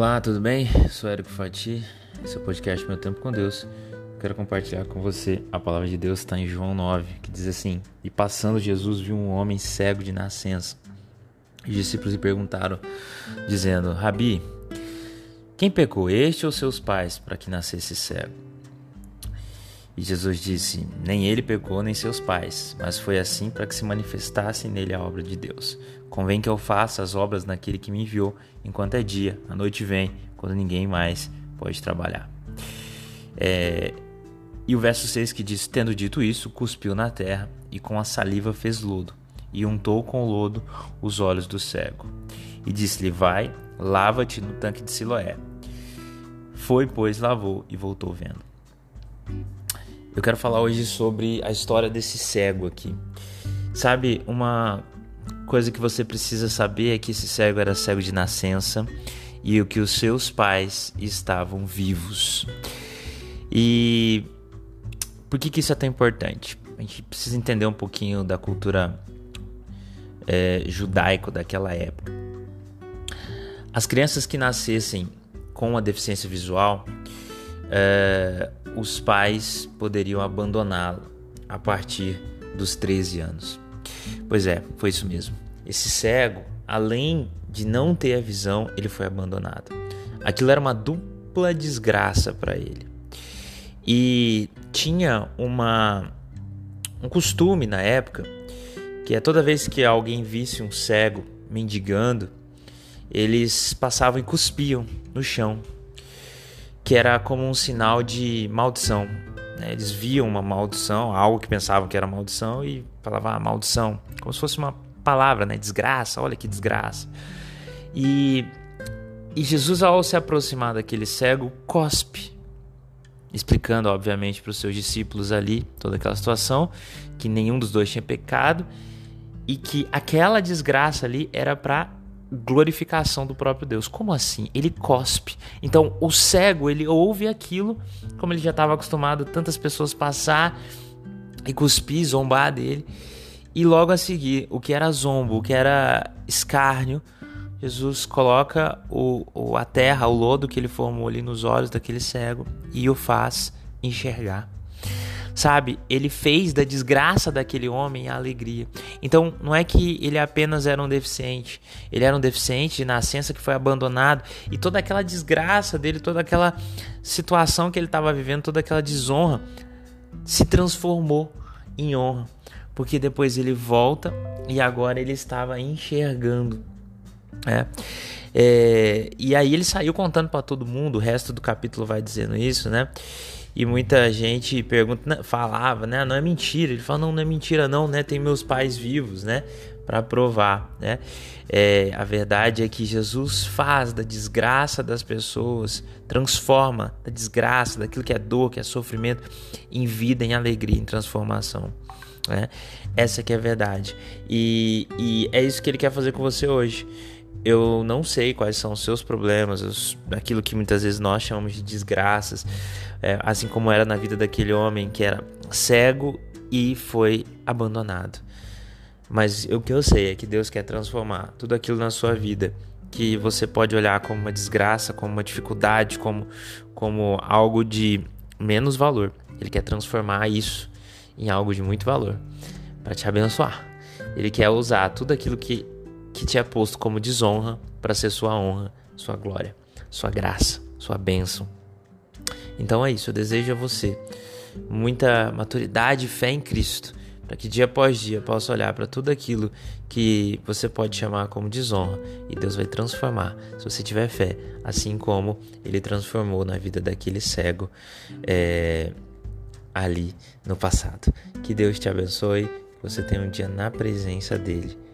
Olá, tudo bem? Sou Érico Fati, esse é o podcast Meu Tempo com Deus. Quero compartilhar com você a palavra de Deus está em João 9, que diz assim: E passando Jesus viu um homem cego de nascença. Os discípulos lhe perguntaram, dizendo: Rabi, quem pecou, este ou seus pais, para que nascesse cego? E Jesus disse: Nem ele pecou, nem seus pais, mas foi assim para que se manifestasse nele a obra de Deus. Convém que eu faça as obras naquele que me enviou, enquanto é dia, a noite vem, quando ninguém mais pode trabalhar. É... E o verso 6 que diz: Tendo dito isso, cuspiu na terra e com a saliva fez lodo, e untou com lodo os olhos do cego. E disse-lhe: Vai, lava-te no tanque de Siloé. Foi, pois, lavou e voltou vendo. Eu quero falar hoje sobre a história desse cego aqui. Sabe, uma coisa que você precisa saber é que esse cego era cego de nascença e que os seus pais estavam vivos. E por que, que isso é tão importante? A gente precisa entender um pouquinho da cultura é, judaico daquela época. As crianças que nascessem com a deficiência visual, é, os pais poderiam abandoná-lo a partir dos 13 anos. Pois é, foi isso mesmo. Esse cego, além de não ter a visão, ele foi abandonado. Aquilo era uma dupla desgraça para ele. E tinha uma um costume na época que é toda vez que alguém visse um cego mendigando, eles passavam e cuspiam no chão que era como um sinal de maldição. Né? Eles viam uma maldição, algo que pensavam que era maldição, e falavam ah, maldição, como se fosse uma palavra, né? desgraça, olha que desgraça. E, e Jesus, ao se aproximar daquele cego, cospe, explicando, obviamente, para os seus discípulos ali toda aquela situação, que nenhum dos dois tinha pecado e que aquela desgraça ali era para glorificação do próprio Deus. Como assim? Ele cospe. Então, o cego, ele ouve aquilo, como ele já estava acostumado tantas pessoas passar e cuspir, zombar dele. E logo a seguir, o que era zombo, o que era escárnio, Jesus coloca o, o, a terra, o lodo que ele formou ali nos olhos daquele cego e o faz enxergar. Sabe, ele fez da desgraça daquele homem a alegria. Então, não é que ele apenas era um deficiente, ele era um deficiente de nascença que foi abandonado e toda aquela desgraça dele, toda aquela situação que ele estava vivendo, toda aquela desonra se transformou em honra, porque depois ele volta e agora ele estava enxergando. É. É, e aí ele saiu contando para todo mundo, o resto do capítulo vai dizendo isso, né? E muita gente pergunta, falava, né? Não é mentira. Ele fala, não, não é mentira, não, né? Tem meus pais vivos, né? Para provar, né? É, a verdade é que Jesus faz da desgraça das pessoas, transforma da desgraça, daquilo que é dor, que é sofrimento, em vida, em alegria, em transformação. Né? Essa que é a verdade. E, e é isso que ele quer fazer com você hoje eu não sei quais são os seus problemas, os, aquilo que muitas vezes nós chamamos de desgraças, é, assim como era na vida daquele homem que era cego e foi abandonado. Mas o que eu sei é que Deus quer transformar tudo aquilo na sua vida que você pode olhar como uma desgraça, como uma dificuldade, como, como algo de menos valor. Ele quer transformar isso em algo de muito valor para te abençoar. Ele quer usar tudo aquilo que que te é posto como desonra para ser sua honra, sua glória, sua graça, sua bênção. Então é isso, eu desejo a você muita maturidade e fé em Cristo, para que dia após dia possa olhar para tudo aquilo que você pode chamar como desonra e Deus vai transformar, se você tiver fé, assim como Ele transformou na vida daquele cego é, ali no passado. Que Deus te abençoe, que você tenha um dia na presença dEle